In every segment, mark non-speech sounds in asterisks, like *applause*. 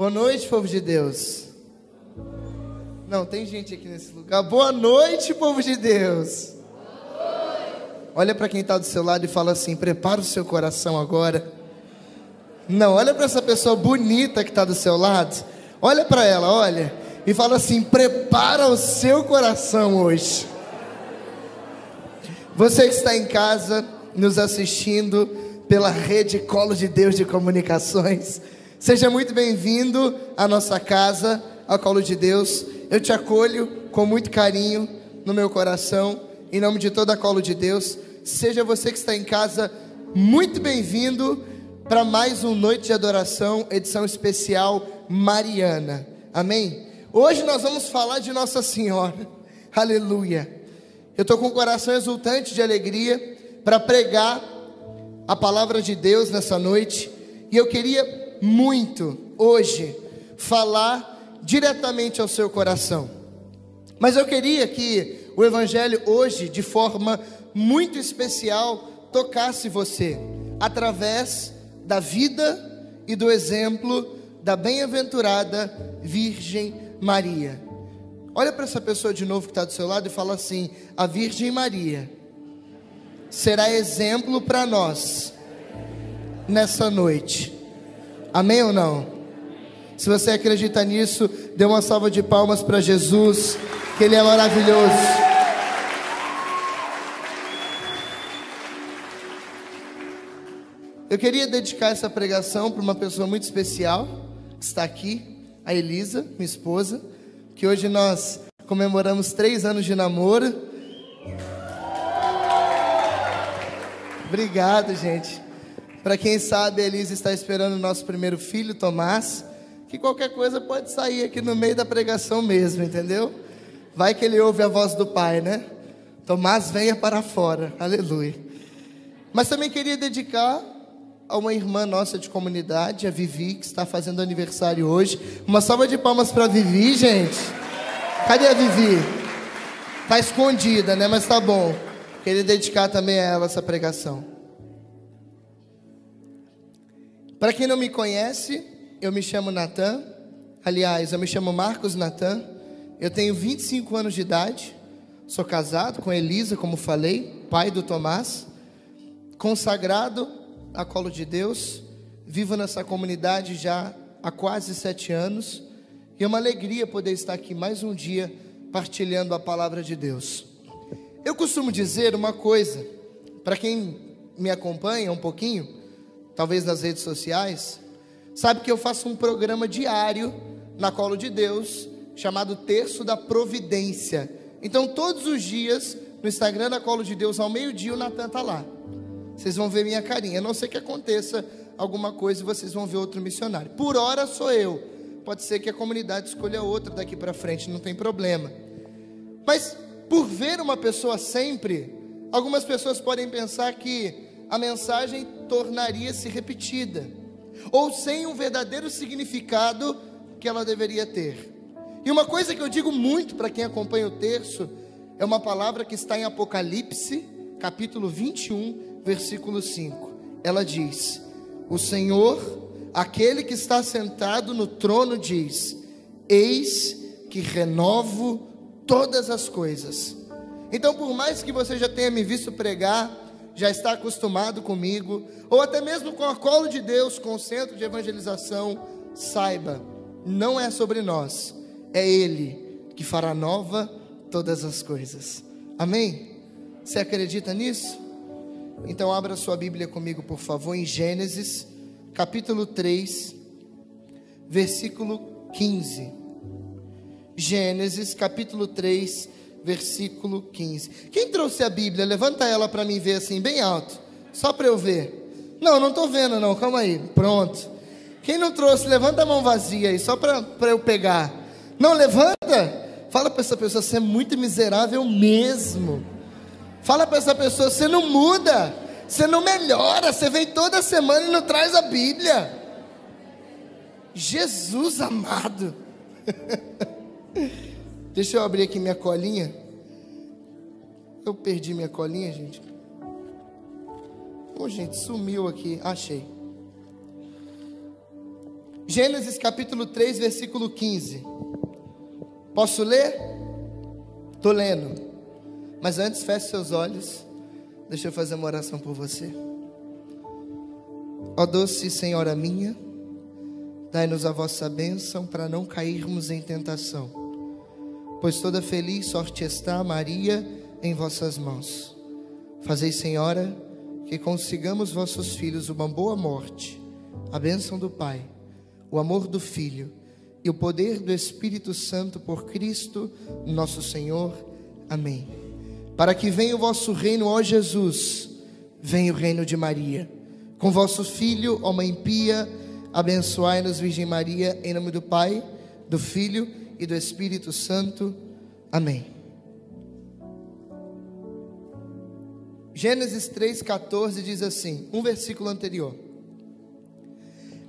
Boa noite, povo de Deus. Não, tem gente aqui nesse lugar. Boa noite, povo de Deus. Olha para quem está do seu lado e fala assim: prepara o seu coração agora. Não, olha para essa pessoa bonita que está do seu lado. Olha para ela, olha. E fala assim: prepara o seu coração hoje. Você que está em casa, nos assistindo pela rede Colo de Deus de Comunicações, seja muito bem-vindo à nossa casa, a Colo de Deus. Eu te acolho com muito carinho no meu coração, em nome de toda a Colo de Deus. Seja você que está em casa muito bem-vindo para mais um Noite de Adoração, edição especial Mariana. Amém? Hoje nós vamos falar de Nossa Senhora. *laughs* Aleluia. Eu estou com o coração exultante de alegria para pregar a palavra de Deus nessa noite. E eu queria muito hoje falar diretamente ao seu coração. Mas eu queria que o Evangelho hoje, de forma muito especial, tocasse você através da vida e do exemplo da bem-aventurada Virgem Maria. Olha para essa pessoa de novo que está do seu lado e fala assim: a Virgem Maria será exemplo para nós nessa noite. Amém ou não? Se você acredita nisso, dê uma salva de palmas para Jesus, que Ele é maravilhoso. Eu queria dedicar essa pregação para uma pessoa muito especial que está aqui, a Elisa, minha esposa, que hoje nós comemoramos três anos de namoro. Obrigado, gente. Para quem sabe, a Elisa está esperando o nosso primeiro filho, Tomás, que qualquer coisa pode sair aqui no meio da pregação mesmo, entendeu? Vai que ele ouve a voz do Pai, né? Tomás, venha para fora. Aleluia. Mas também queria dedicar a uma irmã nossa de comunidade, a Vivi, que está fazendo aniversário hoje. Uma salva de palmas para a Vivi, gente. Cadê a Vivi? Está escondida, né? Mas tá bom. Queria dedicar também a ela essa pregação. Para quem não me conhece, eu me chamo Natan. Aliás, eu me chamo Marcos Natan. Eu tenho 25 anos de idade. Sou casado com Elisa, como falei, pai do Tomás. Consagrado a Colo de Deus, vivo nessa comunidade já há quase sete anos, e é uma alegria poder estar aqui mais um dia partilhando a palavra de Deus. Eu costumo dizer uma coisa, para quem me acompanha um pouquinho, talvez nas redes sociais, sabe que eu faço um programa diário na Colo de Deus, chamado Terço da Providência. Então, todos os dias, no Instagram da Colo de Deus, ao meio-dia, o Natan está lá vocês vão ver minha carinha. A não ser que aconteça alguma coisa e vocês vão ver outro missionário. Por hora sou eu. Pode ser que a comunidade escolha outra daqui para frente, não tem problema. Mas por ver uma pessoa sempre, algumas pessoas podem pensar que a mensagem tornaria-se repetida, ou sem um verdadeiro significado que ela deveria ter. E uma coisa que eu digo muito para quem acompanha o terço é uma palavra que está em Apocalipse, capítulo 21, versículo 5. Ela diz: O Senhor, aquele que está sentado no trono, diz: Eis que renovo todas as coisas. Então, por mais que você já tenha me visto pregar, já está acostumado comigo, ou até mesmo com a colo de Deus, com o centro de evangelização, saiba, não é sobre nós, é Ele que fará nova todas as coisas. Amém? Você acredita nisso? Então abra sua Bíblia comigo, por favor, em Gênesis, capítulo 3, versículo 15. Gênesis, capítulo 3, versículo 15. Quem trouxe a Bíblia? Levanta ela para mim ver assim, bem alto, só para eu ver. Não, não estou vendo, não, calma aí. Pronto. Quem não trouxe, levanta a mão vazia aí, só para eu pegar. Não, levanta. Fala para essa pessoa, você é muito miserável mesmo. Fala para essa pessoa: você não muda, você não melhora, você vem toda semana e não traz a Bíblia. Jesus amado. *laughs* Deixa eu abrir aqui minha colinha. Eu perdi minha colinha, gente. Ô, oh, gente, sumiu aqui. Achei. Gênesis capítulo 3, versículo 15. Posso ler? Estou lendo. Mas antes, feche seus olhos. Deixa eu fazer uma oração por você. Ó doce Senhora minha, dai-nos a vossa bênção para não cairmos em tentação. Pois toda feliz sorte está, Maria, em vossas mãos. Fazei, Senhora, que consigamos vossos filhos uma boa morte, a bênção do Pai, o amor do Filho e o poder do Espírito Santo por Cristo, nosso Senhor. Amém. Para que venha o vosso reino, ó Jesus, venha o reino de Maria. Com vosso Filho, ó Mãe Pia, abençoai-nos, Virgem Maria, em nome do Pai, do Filho e do Espírito Santo. Amém. Gênesis 3,14 diz assim, um versículo anterior.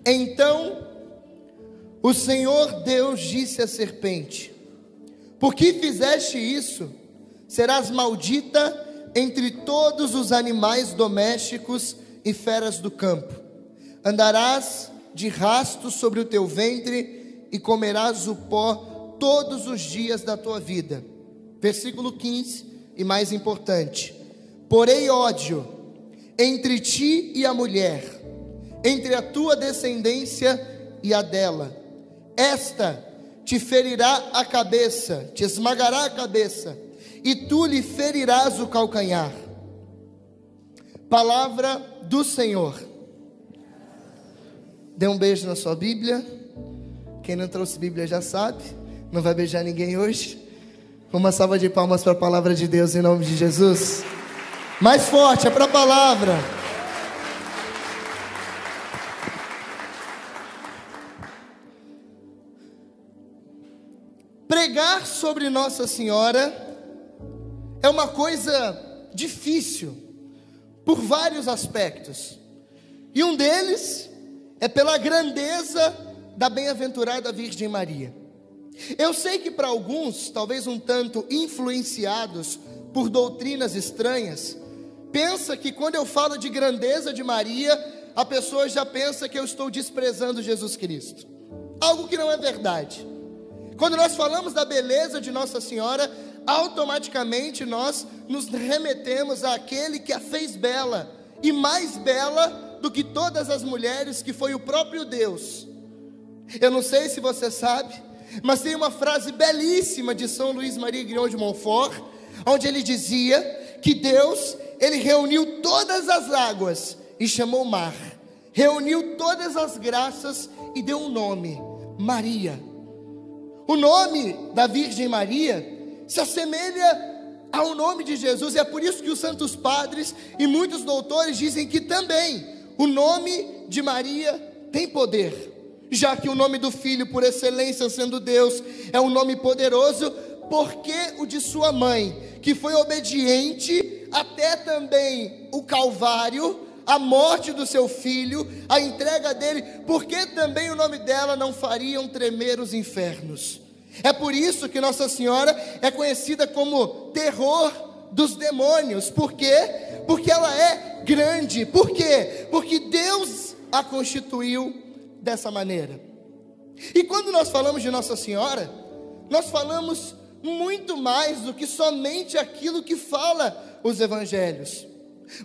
Então o Senhor Deus disse à serpente: Por que fizeste isso? Serás maldita entre todos os animais domésticos e feras do campo. Andarás de rasto sobre o teu ventre e comerás o pó todos os dias da tua vida. Versículo 15, e mais importante: Porém, ódio entre ti e a mulher, entre a tua descendência e a dela. Esta te ferirá a cabeça, te esmagará a cabeça, e tu lhe ferirás o calcanhar. Palavra do Senhor. Dê um beijo na sua Bíblia. Quem não trouxe Bíblia já sabe. Não vai beijar ninguém hoje. Uma salva de palmas para a palavra de Deus em nome de Jesus. Mais forte, é para a palavra. Pregar sobre Nossa Senhora é uma coisa difícil, por vários aspectos. E um deles é pela grandeza da bem-aventurada Virgem Maria. Eu sei que para alguns, talvez um tanto influenciados por doutrinas estranhas, pensa que quando eu falo de grandeza de Maria, a pessoa já pensa que eu estou desprezando Jesus Cristo. Algo que não é verdade. Quando nós falamos da beleza de Nossa Senhora, automaticamente nós nos remetemos àquele que a fez bela e mais bela do que todas as mulheres, que foi o próprio Deus. Eu não sei se você sabe, mas tem uma frase belíssima de São Luís Maria Guion de Montfort, onde ele dizia que Deus ele reuniu todas as águas e chamou mar, reuniu todas as graças e deu um nome: Maria. O nome da Virgem Maria se assemelha ao nome de Jesus, e é por isso que os santos padres e muitos doutores dizem que também o nome de Maria tem poder, já que o nome do Filho, por excelência sendo Deus, é um nome poderoso, porque o de sua mãe, que foi obediente até também o Calvário, a morte do seu filho, a entrega dele, porque também o nome dela não fariam tremer os infernos. É por isso que Nossa Senhora é conhecida como terror dos demônios. Por quê? Porque ela é grande. Por quê? Porque Deus a constituiu dessa maneira. E quando nós falamos de Nossa Senhora, nós falamos muito mais do que somente aquilo que fala os evangelhos.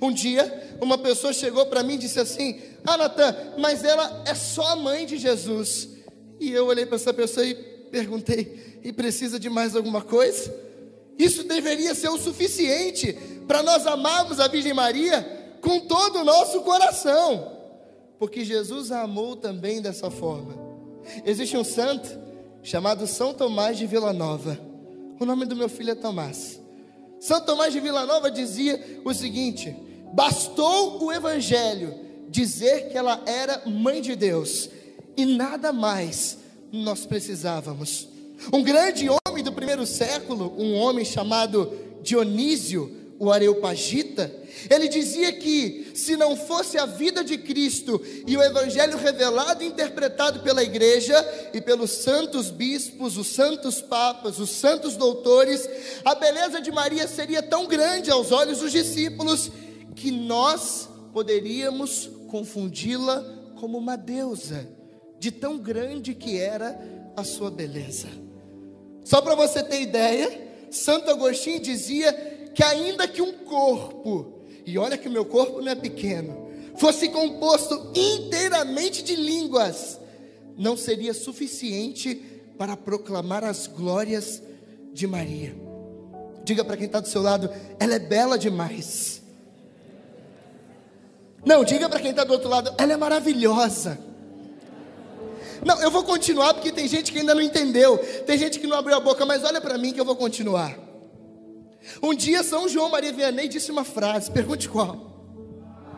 Um dia, uma pessoa chegou para mim e disse assim: Ah, Natan, mas ela é só a mãe de Jesus. E eu olhei para essa pessoa e perguntei: E precisa de mais alguma coisa? Isso deveria ser o suficiente para nós amarmos a Virgem Maria com todo o nosso coração, porque Jesus a amou também dessa forma. Existe um santo chamado São Tomás de Vila Nova. O nome do meu filho é Tomás. São Tomás de Vila Nova dizia o seguinte: bastou o Evangelho dizer que ela era mãe de Deus, e nada mais nós precisávamos. Um grande homem do primeiro século, um homem chamado Dionísio, o Areopagita, ele dizia que se não fosse a vida de Cristo e o evangelho revelado e interpretado pela igreja e pelos santos bispos, os santos papas, os santos doutores, a beleza de Maria seria tão grande aos olhos dos discípulos que nós poderíamos confundi-la como uma deusa. de tão grande que era a sua beleza. Só para você ter ideia, Santo Agostinho dizia que ainda que um corpo, e olha que o meu corpo não é pequeno, fosse composto inteiramente de línguas, não seria suficiente para proclamar as glórias de Maria. Diga para quem está do seu lado, ela é bela demais. Não, diga para quem está do outro lado, ela é maravilhosa. Não, eu vou continuar porque tem gente que ainda não entendeu, tem gente que não abriu a boca, mas olha para mim que eu vou continuar. Um dia São João Maria Vianney disse uma frase, pergunte qual.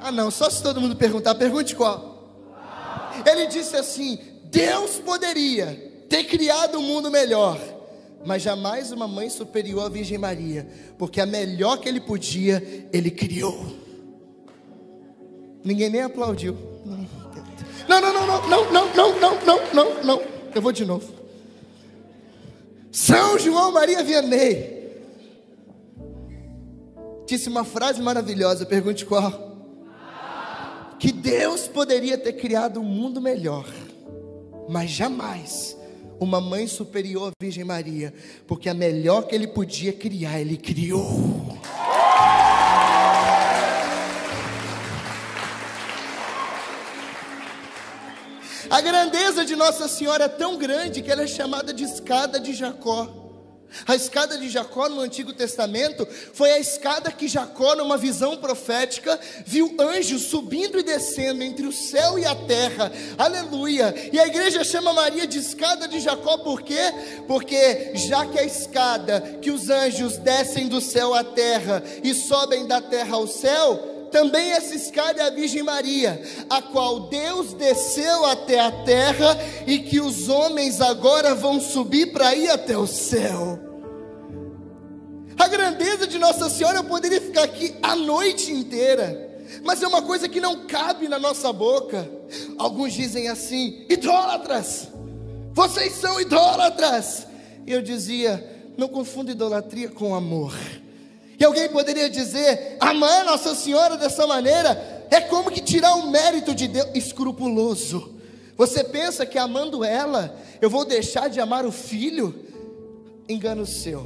Ah, não, só se todo mundo perguntar, pergunte qual. Ele disse assim: Deus poderia ter criado um mundo melhor, mas jamais uma mãe superior à Virgem Maria, porque a melhor que ele podia, ele criou. Ninguém nem aplaudiu. Não, não, não, não, não, não, não, não, não, não, não. Eu vou de novo. São João Maria Vianney disse uma frase maravilhosa, pergunte qual. Que Deus poderia ter criado um mundo melhor, mas jamais uma mãe superior à Virgem Maria, porque a melhor que ele podia criar, ele criou. A grandeza de Nossa Senhora é tão grande que ela é chamada de escada de Jacó. A escada de Jacó no Antigo Testamento foi a escada que Jacó, numa visão profética, viu anjos subindo e descendo entre o céu e a terra. Aleluia! E a igreja chama Maria de escada de Jacó por quê? Porque já que a escada que os anjos descem do céu à terra e sobem da terra ao céu, também essa escada é a Virgem Maria, a qual Deus desceu até a terra e que os homens agora vão subir para ir até o céu. A grandeza de Nossa Senhora eu poderia ficar aqui a noite inteira, mas é uma coisa que não cabe na nossa boca. Alguns dizem assim: idólatras, vocês são idólatras. E eu dizia: não confunda idolatria com amor. E alguém poderia dizer: amar Nossa Senhora dessa maneira é como que tirar o mérito de Deus escrupuloso. Você pensa que amando ela, eu vou deixar de amar o filho? Engano seu.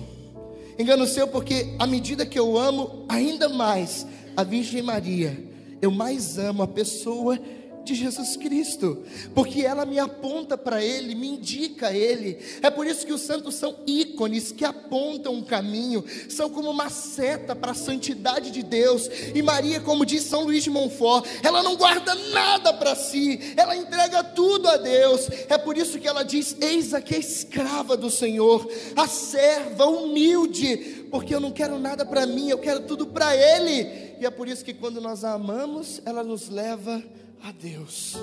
Engano seu, porque à medida que eu amo ainda mais a Virgem Maria, eu mais amo a pessoa de Jesus Cristo, porque ela me aponta para Ele, me indica Ele. É por isso que os santos são ícones que apontam um caminho, são como uma seta para a santidade de Deus. E Maria, como diz São Luís de Montfort, ela não guarda nada para si, ela entrega tudo a Deus. É por isso que ela diz: Eis aqui a escrava do Senhor, a serva humilde, porque eu não quero nada para mim, eu quero tudo para Ele. E é por isso que quando nós a amamos, ela nos leva a Deus.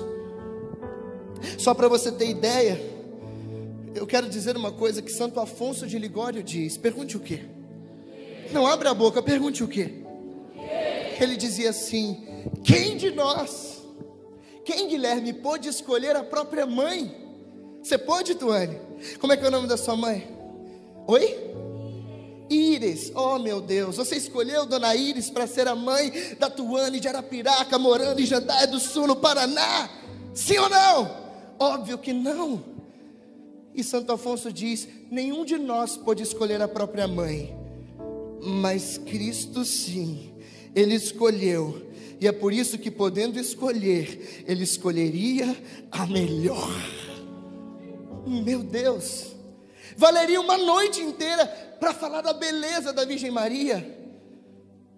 Só para você ter ideia, eu quero dizer uma coisa que Santo Afonso de Ligório diz: pergunte o quê? Não abre a boca, pergunte o quê? Ele dizia assim: quem de nós, quem Guilherme pôde escolher a própria mãe? Você pôde, Tuane? Como é que é o nome da sua mãe? Oi? Íris, oh meu Deus, você escolheu Dona Íris para ser a mãe da Tuane de Arapiraca, morando em Jandaia do Sul, no Paraná? Sim ou não? Óbvio que não. E Santo Afonso diz: nenhum de nós pode escolher a própria mãe, mas Cristo sim, Ele escolheu, e é por isso que, podendo escolher, Ele escolheria a melhor. Meu Deus, valeria uma noite inteira para falar da beleza da Virgem Maria.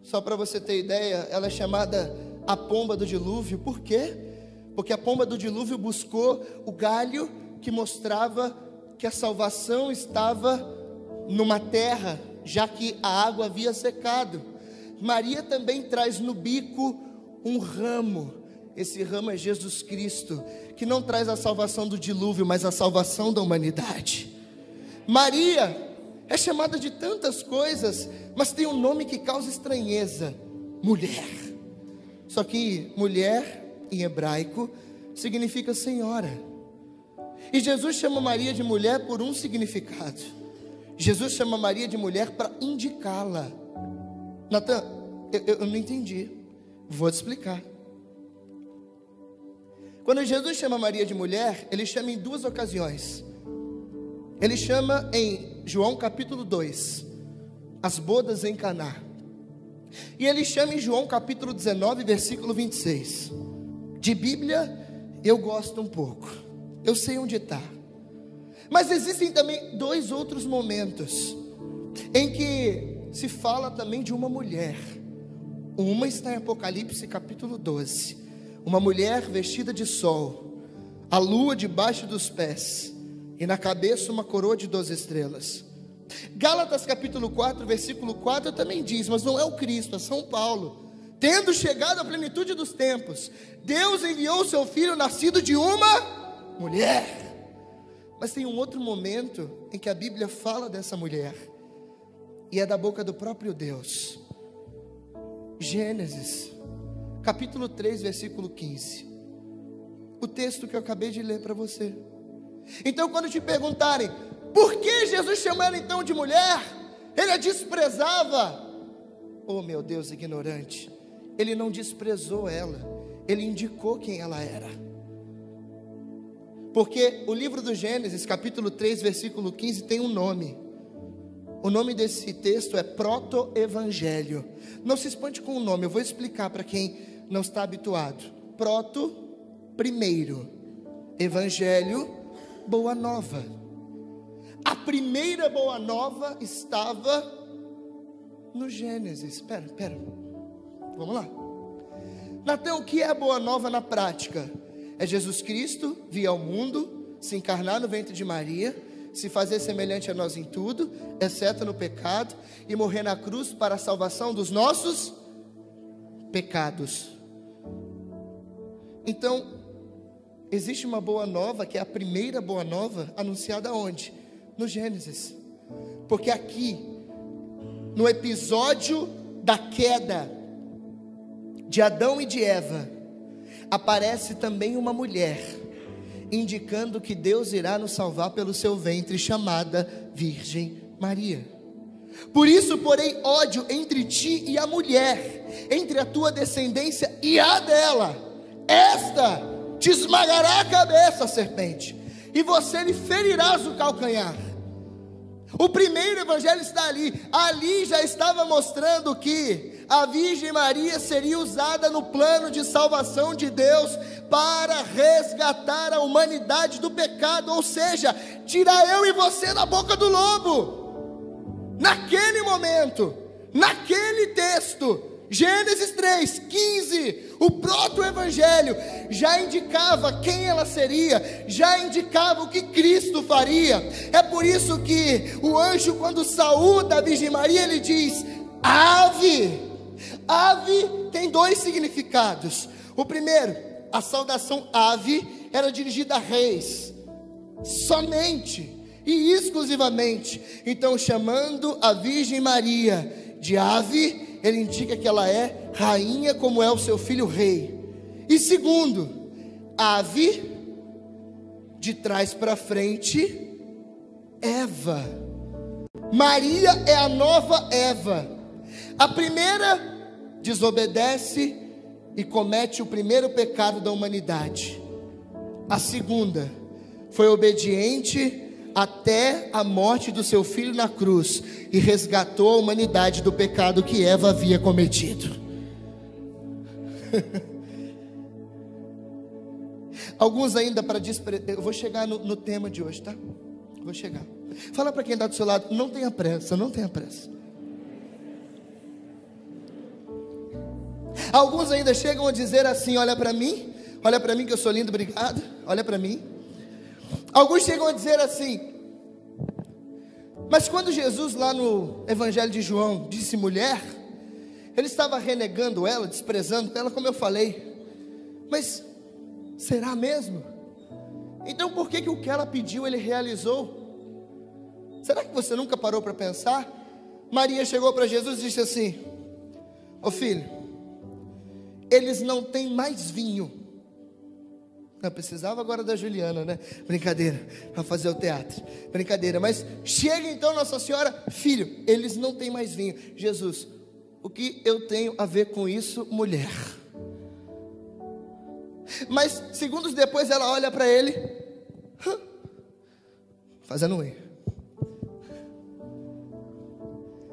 Só para você ter ideia, ela é chamada a pomba do dilúvio. Por quê? Porque a pomba do dilúvio buscou o galho que mostrava que a salvação estava numa terra, já que a água havia secado. Maria também traz no bico um ramo. Esse ramo é Jesus Cristo, que não traz a salvação do dilúvio, mas a salvação da humanidade. Maria é chamada de tantas coisas, mas tem um nome que causa estranheza: mulher. Só que mulher, em hebraico, significa senhora. E Jesus chama Maria de mulher por um significado. Jesus chama Maria de mulher para indicá-la. Natan, eu, eu não entendi. Vou te explicar. Quando Jesus chama Maria de mulher, ele chama em duas ocasiões. Ele chama em João capítulo 2, as bodas em Caná. E ele chama em João capítulo 19, versículo 26. De Bíblia, eu gosto um pouco. Eu sei onde está. Mas existem também dois outros momentos em que se fala também de uma mulher. Uma está em Apocalipse capítulo 12. Uma mulher vestida de sol, a lua debaixo dos pés, e na cabeça uma coroa de doze estrelas. Gálatas capítulo 4, versículo 4 também diz, mas não é o Cristo, é São Paulo. Tendo chegado à plenitude dos tempos, Deus enviou o seu filho nascido de uma mulher. Mas tem um outro momento em que a Bíblia fala dessa mulher, e é da boca do próprio Deus. Gênesis, capítulo 3, versículo 15. O texto que eu acabei de ler para você. Então, quando te perguntarem, por que Jesus chamou ela então de mulher? Ele a desprezava. Oh, meu Deus, ignorante. Ele não desprezou ela, ele indicou quem ela era. Porque o livro do Gênesis, capítulo 3, versículo 15, tem um nome. O nome desse texto é Proto-Evangelho. Não se espante com o nome, eu vou explicar para quem não está habituado. Proto, primeiro. Evangelho, boa nova. A primeira boa nova estava no Gênesis. Espera, espera. Vamos lá. Natan, o que é a boa nova na prática? É Jesus Cristo vir ao mundo, se encarnar no ventre de Maria, se fazer semelhante a nós em tudo, exceto no pecado, e morrer na cruz para a salvação dos nossos pecados. Então, existe uma boa nova, que é a primeira boa nova, anunciada onde? No Gênesis. Porque aqui, no episódio da queda de Adão e de Eva, aparece também uma mulher, indicando que Deus irá nos salvar pelo seu ventre, chamada Virgem Maria. Por isso, porém, ódio entre ti e a mulher, entre a tua descendência e a dela. Esta te esmagará a cabeça, serpente, e você lhe ferirás o calcanhar. O primeiro evangelho está ali. Ali já estava mostrando que a Virgem Maria seria usada no plano de salvação de Deus para resgatar a humanidade do pecado, ou seja, tirar eu e você da boca do lobo. Naquele momento, naquele texto, Gênesis 3, 15, o proto-evangelho já indicava quem ela seria, já indicava o que Cristo faria. É por isso que o anjo, quando saúda a Virgem Maria, ele diz: Ave. Ave tem dois significados. O primeiro, a saudação ave era dirigida a reis, somente e exclusivamente. Então, chamando a Virgem Maria de ave, ele indica que ela é rainha, como é o seu filho rei. E segundo, ave, de trás para frente, Eva. Maria é a nova Eva. A primeira desobedece e comete o primeiro pecado da humanidade. A segunda foi obediente até a morte do seu filho na cruz e resgatou a humanidade do pecado que Eva havia cometido. *laughs* Alguns ainda para desprezar. Eu vou chegar no, no, tema de hoje, tá? Vou chegar. Fala para quem está do seu lado, não tenha pressa, não tenha pressa. Alguns ainda chegam a dizer assim: olha para mim, olha para mim que eu sou lindo, obrigado. Olha para mim. Alguns chegam a dizer assim: Mas quando Jesus, lá no Evangelho de João, disse mulher, ele estava renegando ela, desprezando ela, como eu falei. Mas será mesmo? Então por que, que o que ela pediu ele realizou? Será que você nunca parou para pensar? Maria chegou para Jesus e disse assim: Ô filho, eles não têm mais vinho. Não precisava agora da Juliana, né? Brincadeira, para fazer o teatro. Brincadeira, mas chega então Nossa Senhora, filho, eles não têm mais vinho. Jesus, o que eu tenho a ver com isso, mulher? Mas segundos depois ela olha para ele, fazendo um erro.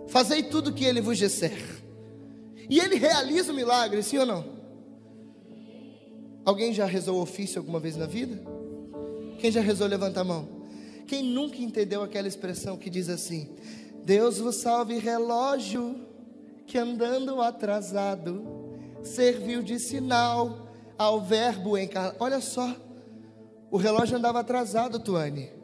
Fazei tudo o que ele vos disser. E ele realiza o milagre, sim ou não? Alguém já rezou o ofício alguma vez na vida? Quem já rezou, levanta a mão. Quem nunca entendeu aquela expressão que diz assim: Deus vos salve, relógio, que andando atrasado, serviu de sinal ao verbo encarnado. Olha só, o relógio andava atrasado, Tuane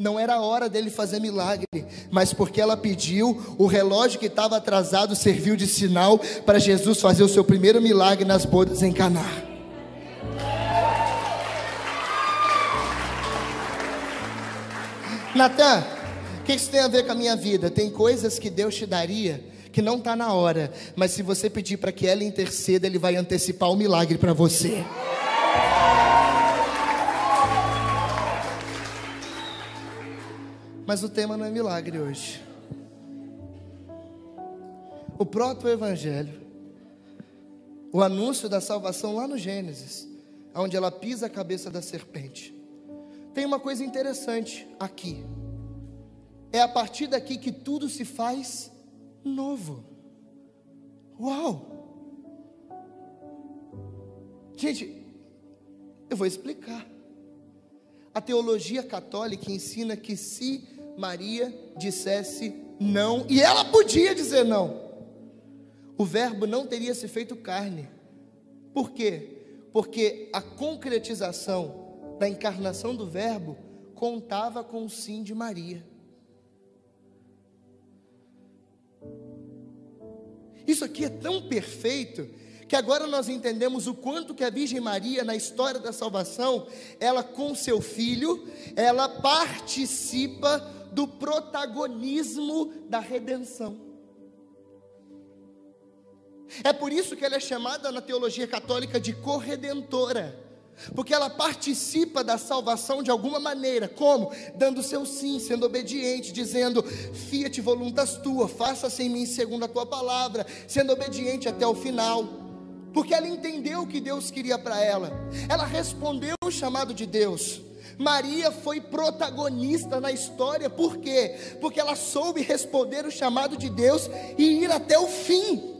não era hora dele fazer milagre, mas porque ela pediu, o relógio que estava atrasado serviu de sinal para Jesus fazer o seu primeiro milagre nas bodas em Caná. Natan, o que isso tem a ver com a minha vida? Tem coisas que Deus te daria que não está na hora, mas se você pedir para que ela interceda, Ele vai antecipar o milagre para você. Mas o tema não é milagre hoje. O próprio Evangelho, o anúncio da salvação lá no Gênesis, onde ela pisa a cabeça da serpente. Tem uma coisa interessante aqui. É a partir daqui que tudo se faz novo. Uau! Gente, eu vou explicar. A teologia católica ensina que se Maria dissesse não, e ela podia dizer não, o Verbo não teria se feito carne. Por quê? Porque a concretização da encarnação do Verbo contava com o sim de Maria. Isso aqui é tão perfeito que agora nós entendemos o quanto que a Virgem Maria, na história da salvação, ela com seu filho, ela participa do protagonismo da redenção. É por isso que ela é chamada na teologia católica de corredentora porque ela participa da salvação de alguma maneira, como? Dando seu sim, sendo obediente, dizendo: Fiat voluntas tua, faça-se em mim segundo a tua palavra, sendo obediente até o final porque ela entendeu o que Deus queria para ela, ela respondeu o chamado de Deus. Maria foi protagonista na história, por quê? Porque ela soube responder o chamado de Deus e ir até o fim.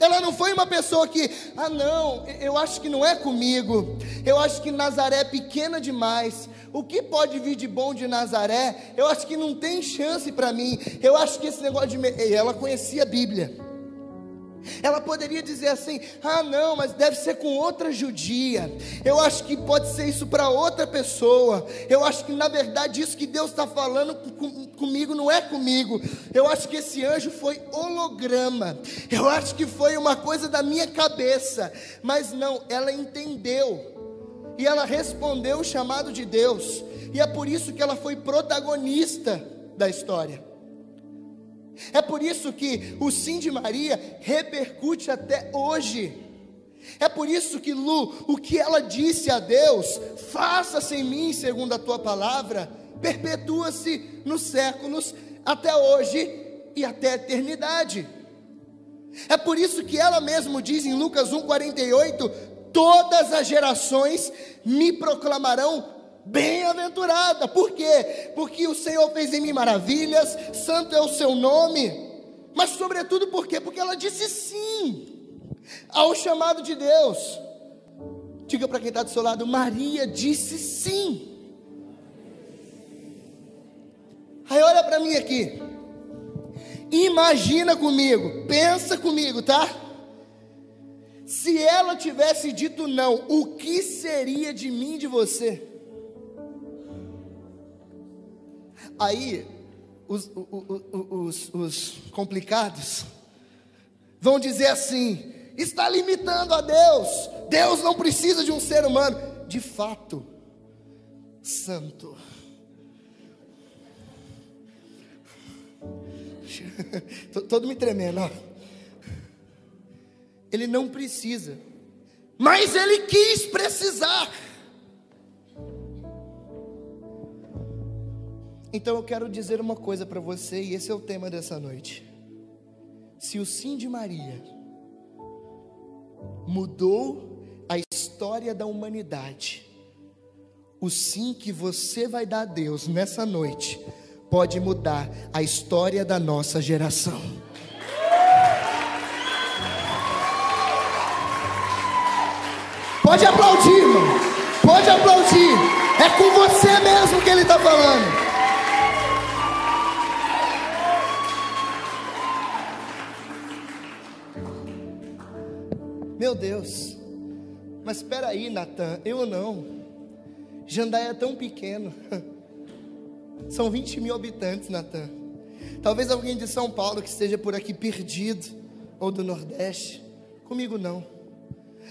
Ela não foi uma pessoa que, ah, não, eu acho que não é comigo, eu acho que Nazaré é pequena demais, o que pode vir de bom de Nazaré, eu acho que não tem chance para mim, eu acho que esse negócio de. Ela conhecia a Bíblia. Ela poderia dizer assim: ah, não, mas deve ser com outra judia. Eu acho que pode ser isso para outra pessoa. Eu acho que na verdade isso que Deus está falando com, comigo não é comigo. Eu acho que esse anjo foi holograma. Eu acho que foi uma coisa da minha cabeça. Mas não, ela entendeu. E ela respondeu o chamado de Deus. E é por isso que ela foi protagonista da história. É por isso que o sim de Maria repercute até hoje. É por isso que Lu, o que ela disse a Deus, faça-se em mim segundo a tua palavra, perpetua-se nos séculos até hoje e até a eternidade. É por isso que ela mesmo diz em Lucas 1:48, todas as gerações me proclamarão bem-aventurada. Por quê? Porque o Senhor fez em mim maravilhas, santo é o seu nome. Mas, sobretudo, por quê? Porque ela disse sim ao chamado de Deus. Diga para quem está do seu lado: Maria disse sim. Aí, olha para mim aqui. Imagina comigo, pensa comigo, tá? Se ela tivesse dito não, o que seria de mim e de você? Aí, os, os, os, complicados vão dizer assim: está limitando a Deus, Deus não precisa de um ser humano. De fato, santo. *laughs* Todo me tremendo, ó. Ele não precisa, mas ele quis precisar. Então eu quero dizer uma coisa para você, e esse é o tema dessa noite. Se o sim de Maria mudou a história da humanidade, o sim que você vai dar a Deus nessa noite pode mudar a história da nossa geração. Pode aplaudir, irmão. Pode aplaudir. É com você mesmo que ele está falando. Deus. Mas espera aí, Natan. Eu não. Jandaia é tão pequeno. *laughs* São 20 mil habitantes, Natan. Talvez alguém de São Paulo que esteja por aqui perdido, ou do Nordeste. Comigo não.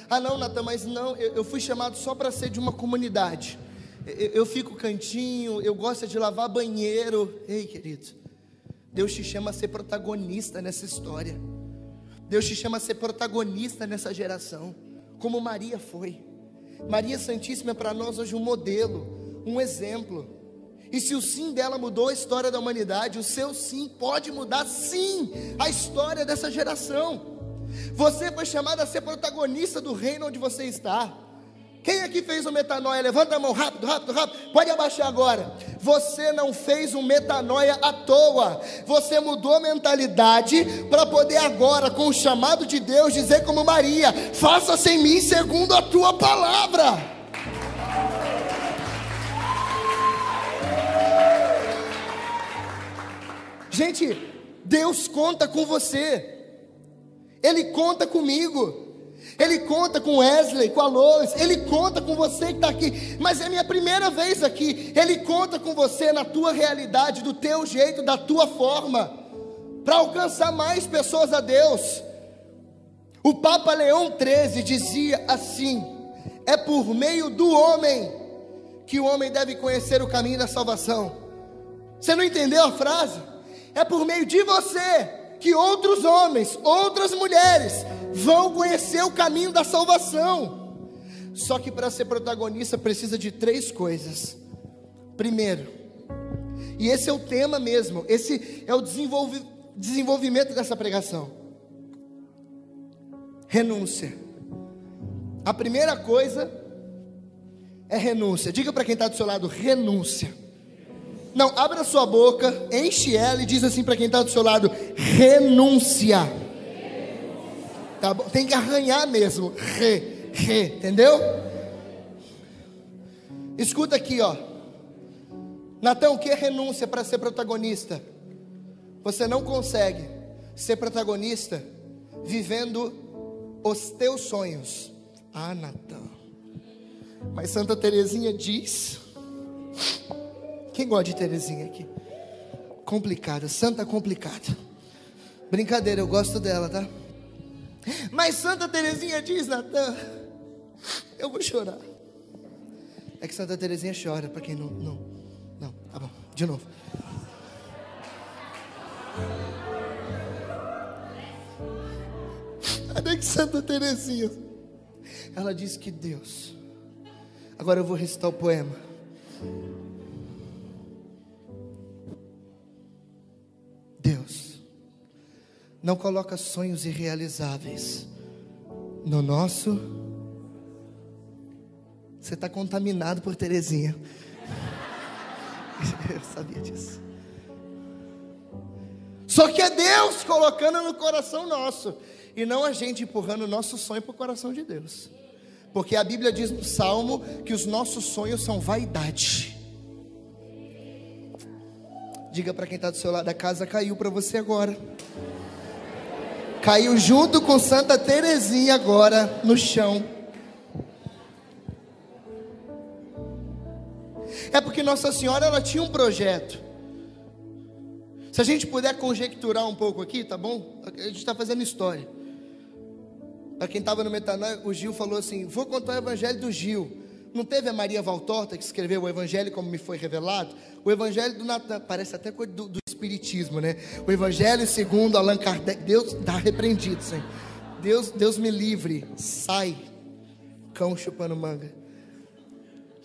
Ah, não, Natan, mas não, eu, eu fui chamado só para ser de uma comunidade. Eu, eu fico cantinho, eu gosto de lavar banheiro. Ei, querido, Deus te chama a ser protagonista nessa história. Deus te chama a ser protagonista nessa geração, como Maria foi. Maria Santíssima é para nós hoje um modelo, um exemplo. E se o sim dela mudou a história da humanidade, o seu sim pode mudar sim a história dessa geração. Você foi chamado a ser protagonista do reino onde você está. Quem aqui fez o metanoia? Levanta a mão rápido, rápido, rápido. Pode abaixar agora. Você não fez um metanoia à toa. Você mudou mentalidade para poder agora, com o chamado de Deus, dizer como Maria: faça-se em mim segundo a tua palavra. Gente, Deus conta com você. Ele conta comigo. Ele conta com Wesley, com a Lois, Ele conta com você que está aqui, mas é minha primeira vez aqui. Ele conta com você na tua realidade, do teu jeito, da tua forma, para alcançar mais pessoas a Deus. O Papa Leão XIII dizia assim: é por meio do homem que o homem deve conhecer o caminho da salvação. Você não entendeu a frase? é por meio de você que outros homens, outras mulheres vão conhecer o caminho da salvação. Só que para ser protagonista precisa de três coisas. Primeiro, e esse é o tema mesmo, esse é o desenvolvi desenvolvimento dessa pregação. Renúncia. A primeira coisa é renúncia. Diga para quem está do seu lado: renúncia. Não, abra sua boca, enche ela e diz assim para quem está do seu lado: renúncia. Tá bom? Tem que arranhar mesmo. Re, re, entendeu? Escuta aqui, ó. Natão, o que é renúncia para ser protagonista? Você não consegue ser protagonista vivendo os teus sonhos. Ah, Natão. Mas Santa Teresinha diz quem gosta de Terezinha aqui? Complicada, santa complicada. Brincadeira, eu gosto dela, tá? Mas Santa Terezinha diz, Natan, eu vou chorar. É que Santa Terezinha chora, para quem não, não. Não, tá bom, de novo. Até que Santa Terezinha, ela diz que Deus. Agora eu vou recitar o poema. Deus não coloca sonhos irrealizáveis no nosso. Você está contaminado por Terezinha. *laughs* Eu sabia disso. Só que é Deus colocando no coração nosso. E não a gente empurrando o nosso sonho para o coração de Deus. Porque a Bíblia diz no Salmo que os nossos sonhos são vaidade. Diga para quem está do seu lado, a casa caiu para você agora. Caiu junto com Santa Terezinha agora no chão. É porque Nossa Senhora ela tinha um projeto. Se a gente puder conjecturar um pouco aqui, tá bom? A gente está fazendo história. Para quem estava no Metanoia, o Gil falou assim: Vou contar o evangelho do Gil. Não teve a Maria Valtorta que escreveu o Evangelho como me foi revelado? O Evangelho do Natan, parece até coisa do, do, Espiritismo, né? O Evangelho segundo Allan Kardec, Deus dá repreendido, Senhor. Deus, Deus me livre, sai, cão chupando manga.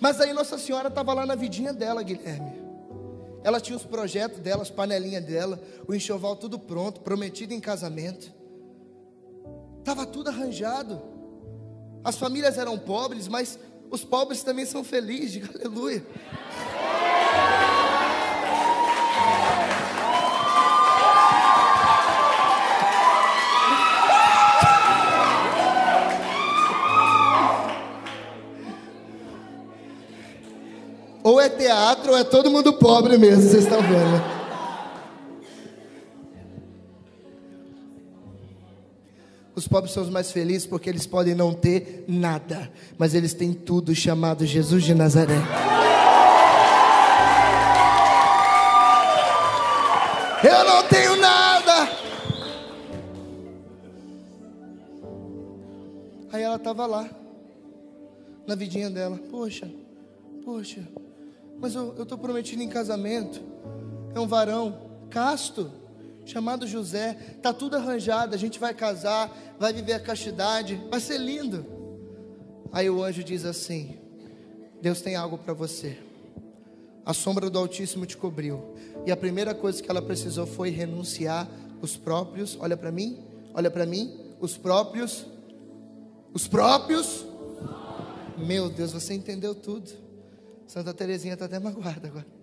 Mas aí Nossa Senhora estava lá na vidinha dela, Guilherme. Ela tinha os projetos dela, as panelinhas dela, o enxoval tudo pronto, prometido em casamento. Estava tudo arranjado. As famílias eram pobres, mas os pobres também são felizes, diga *laughs* aleluia. Ou é teatro ou é todo mundo pobre mesmo, vocês estão vendo. Os pobres são os mais felizes porque eles podem não ter nada, mas eles têm tudo chamado Jesus de Nazaré. Eu não tenho nada. Aí ela estava lá, na vidinha dela. Poxa, poxa, mas eu estou prometido em casamento. É um varão casto chamado José, tá tudo arranjado, a gente vai casar, vai viver a castidade, vai ser lindo. Aí o anjo diz assim: Deus tem algo para você. A sombra do Altíssimo te cobriu. E a primeira coisa que ela precisou foi renunciar os próprios, olha para mim, olha para mim, os próprios os próprios Meu Deus, você entendeu tudo. Santa Terezinha está até magoada agora.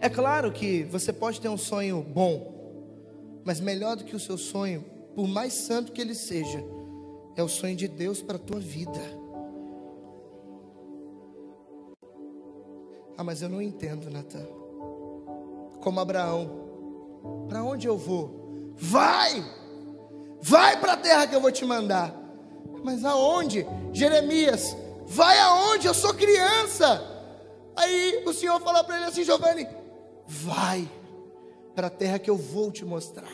É claro que você pode ter um sonho bom, mas melhor do que o seu sonho, por mais santo que ele seja, é o sonho de Deus para a tua vida. Ah, mas eu não entendo, Natan. Como Abraão, para onde eu vou? Vai! Vai para a terra que eu vou te mandar. Mas aonde? Jeremias, vai aonde? Eu sou criança. Aí o Senhor fala para ele assim, Giovanni, Vai para a terra que eu vou te mostrar.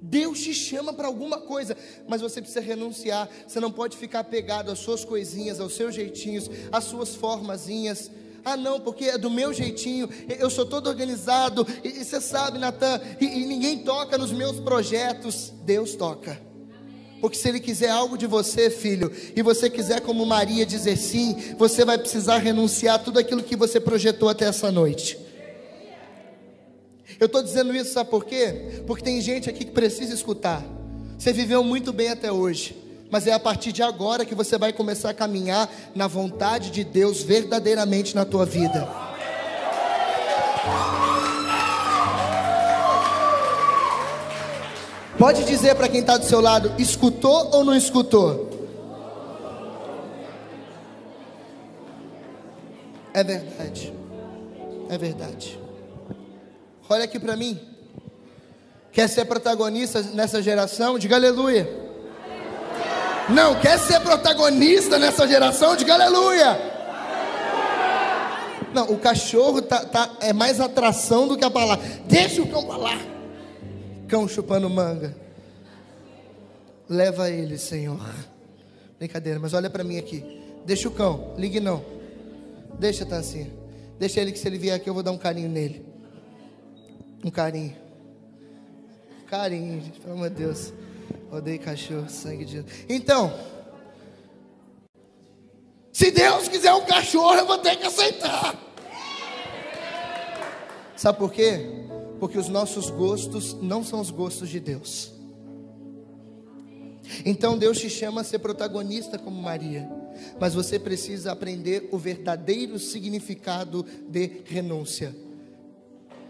Deus te chama para alguma coisa, mas você precisa renunciar. Você não pode ficar apegado às suas coisinhas, aos seus jeitinhos, às suas formazinhas. Ah, não, porque é do meu jeitinho, eu sou todo organizado, e você sabe, Natan, e, e ninguém toca nos meus projetos. Deus toca. Porque se Ele quiser algo de você, filho, e você quiser, como Maria, dizer sim, você vai precisar renunciar a tudo aquilo que você projetou até essa noite. Eu estou dizendo isso, sabe por quê? Porque tem gente aqui que precisa escutar. Você viveu muito bem até hoje, mas é a partir de agora que você vai começar a caminhar na vontade de Deus verdadeiramente na tua vida. Pode dizer para quem está do seu lado: escutou ou não escutou? É verdade. É verdade. Olha aqui para mim. Quer ser protagonista nessa geração? Diga aleluia. Não, quer ser protagonista nessa geração? Diga aleluia. Não, o cachorro tá, tá, é mais atração do que a palavra. Deixa o cão lá cão chupando manga. Leva ele, Senhor. Brincadeira, mas olha para mim aqui. Deixa o cão, ligue não. Deixa, Tancinha. Deixa ele que se ele vier aqui eu vou dar um carinho nele. Um carinho. Carinho, gente, pelo amor de Deus. Odeio cachorro, sangue de. Então, se Deus quiser um cachorro, eu vou ter que aceitar. Sabe por quê? Porque os nossos gostos não são os gostos de Deus. Então Deus te chama a ser protagonista como Maria, mas você precisa aprender o verdadeiro significado de renúncia.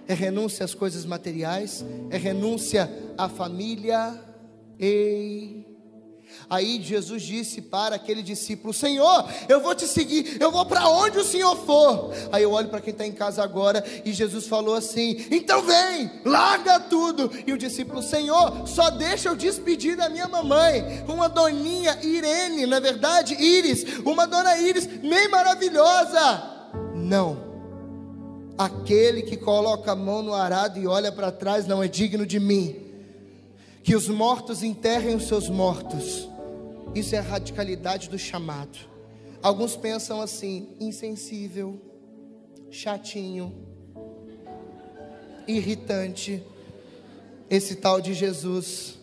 É renúncia às coisas materiais, é renúncia à família. Ei, Aí Jesus disse para aquele discípulo: Senhor, eu vou te seguir, eu vou para onde o Senhor for. Aí eu olho para quem está em casa agora e Jesus falou assim: Então vem, larga tudo. E o discípulo: Senhor, só deixa eu despedir da minha mamãe, uma doninha Irene, na é verdade, Iris, uma dona Iris, bem maravilhosa. Não. Aquele que coloca a mão no arado e olha para trás não é digno de mim. Que os mortos enterrem os seus mortos isso é a radicalidade do chamado. Alguns pensam assim: insensível, chatinho, irritante, esse tal de Jesus.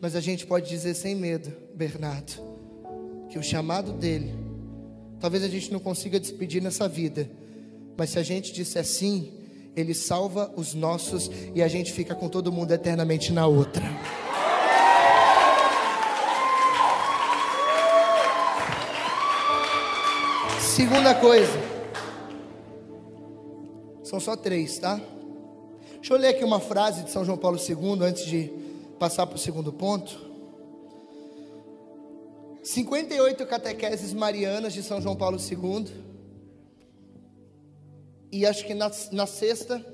Mas a gente pode dizer sem medo, Bernardo, que o chamado dele, talvez a gente não consiga despedir nessa vida, mas se a gente disser sim, Ele salva os nossos e a gente fica com todo mundo eternamente na outra. Segunda coisa. São só três, tá? Deixa eu ler aqui uma frase de São João Paulo II antes de passar para o segundo ponto. 58 catequeses marianas de São João Paulo II. E acho que na, na sexta,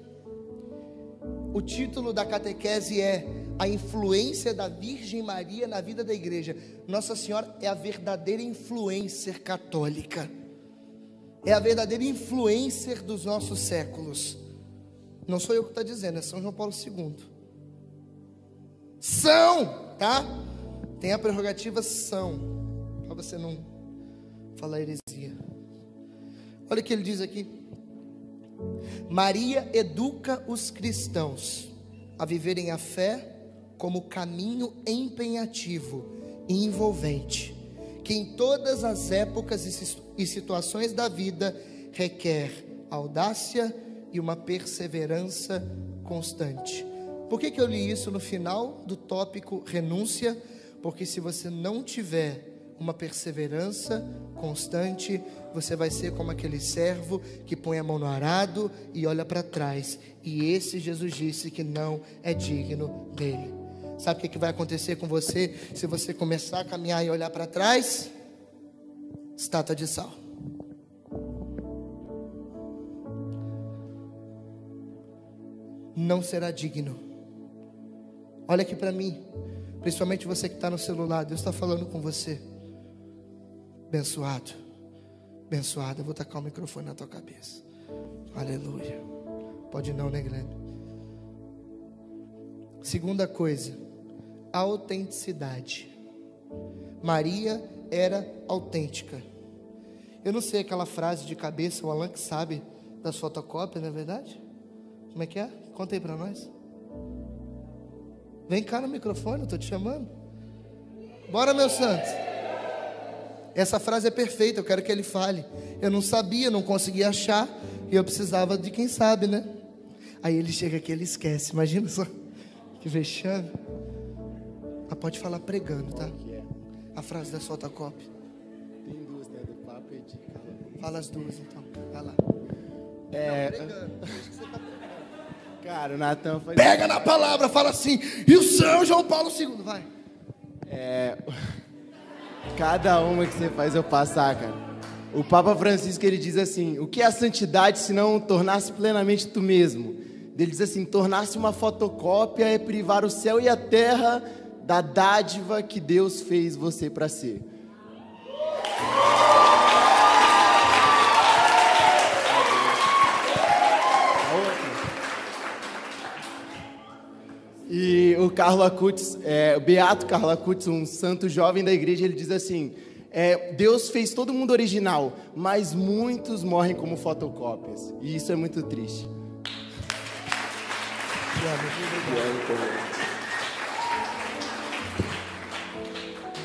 o título da catequese é A influência da Virgem Maria na vida da igreja. Nossa Senhora é a verdadeira influencer católica. É a verdadeira influencer dos nossos séculos. Não sou eu que está dizendo, é São João Paulo II. São, tá? Tem a prerrogativa são para você não falar heresia. Olha o que ele diz aqui. Maria educa os cristãos a viverem a fé como caminho empenhativo e envolvente, que em todas as épocas e situações da vida requer audácia e uma perseverança constante. Por que, que eu li isso no final do tópico renúncia? Porque se você não tiver uma perseverança constante, você vai ser como aquele servo que põe a mão no arado e olha para trás. E esse Jesus disse que não é digno dele. Sabe o que, vai acontecer com você se você começar a caminhar e olhar para trás? Estátua de sal. Não será digno. Olha aqui para mim, principalmente você que está no celular, Deus está falando com você. Abençoado. Abençoado. Eu vou tacar o microfone na tua cabeça. Aleluia. Pode não, né, Guilherme? Segunda coisa, autenticidade. Maria era autêntica. Eu não sei aquela frase de cabeça, o Alan que sabe das fotocópias, não é verdade? Como é que é? Conta aí para nós. Vem cá no microfone, eu estou te chamando. Bora, meu santo. Essa frase é perfeita, eu quero que ele fale. Eu não sabia, não conseguia achar, e eu precisava de quem sabe, né? Aí ele chega aqui, ele esquece. Imagina só que vexame. Ah, pode falar pregando, tá? A frase da fotocópia. Tem duas, né? Do papo e de Fala as duas, então. Vai lá. É... Não, pregando. *laughs* Tá cara, o Natan foi. Pega na palavra, fala assim. E o São João Paulo II, vai. É. *laughs* Cada uma que você faz eu passar, cara. O Papa Francisco ele diz assim: o que é a santidade se não tornar-se plenamente tu mesmo? Ele diz assim: tornar-se uma fotocópia é privar o céu e a terra da dádiva que Deus fez você para ser. E o Carlo Acutis, é, o Beato Carlo Acutis, um santo jovem da igreja, ele diz assim: é, Deus fez todo mundo original, mas muitos morrem como fotocópias. E isso é muito triste.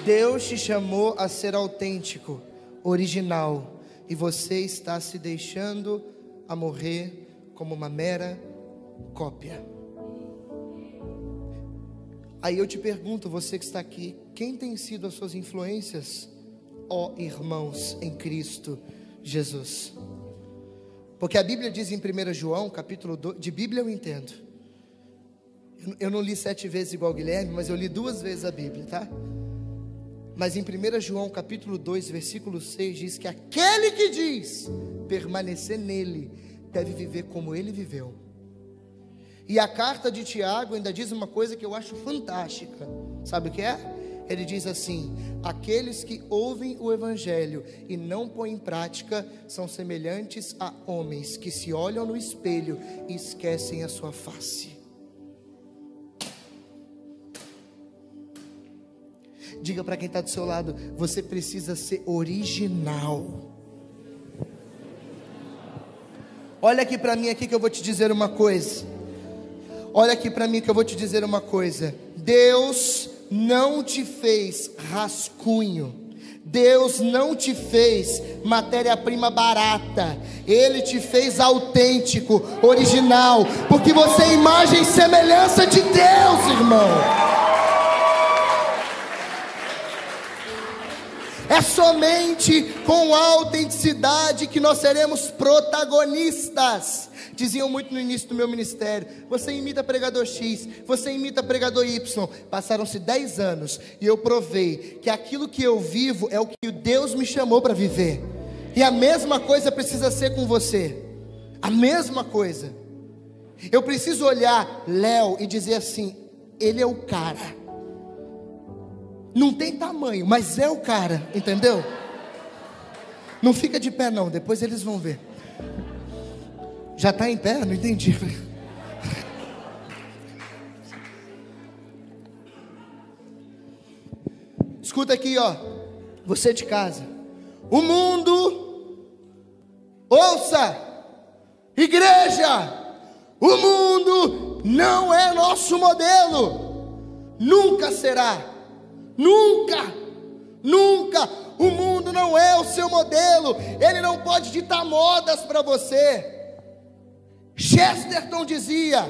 Deus te chamou a ser autêntico, original, e você está se deixando a morrer como uma mera cópia. Aí eu te pergunto, você que está aqui, quem tem sido as suas influências, ó irmãos em Cristo Jesus? Porque a Bíblia diz em 1 João, capítulo 2, de Bíblia eu entendo. Eu não li sete vezes igual Guilherme, mas eu li duas vezes a Bíblia, tá? Mas em 1 João capítulo 2, versículo 6, diz que aquele que diz permanecer nele deve viver como ele viveu. E a carta de Tiago ainda diz uma coisa que eu acho fantástica. Sabe o que é? Ele diz assim: aqueles que ouvem o evangelho e não põem em prática são semelhantes a homens que se olham no espelho e esquecem a sua face. Diga para quem está do seu lado: você precisa ser original. Olha aqui para mim aqui que eu vou te dizer uma coisa. Olha aqui para mim que eu vou te dizer uma coisa. Deus não te fez rascunho. Deus não te fez matéria-prima barata, Ele te fez autêntico, original, porque você é imagem e semelhança de Deus, irmão. É somente com autenticidade que nós seremos protagonistas. Diziam muito no início do meu ministério: você imita pregador X, você imita pregador Y. Passaram-se 10 anos e eu provei que aquilo que eu vivo é o que Deus me chamou para viver. E a mesma coisa precisa ser com você. A mesma coisa. Eu preciso olhar Léo e dizer assim: ele é o cara. Não tem tamanho, mas é o cara, entendeu? Não fica de pé não, depois eles vão ver. Já está em pé? Não entendi. *laughs* Escuta aqui, ó. Você de casa. O mundo, ouça, igreja, o mundo não é nosso modelo, nunca será, nunca, nunca. O mundo não é o seu modelo, ele não pode ditar modas para você. Chesterton dizia: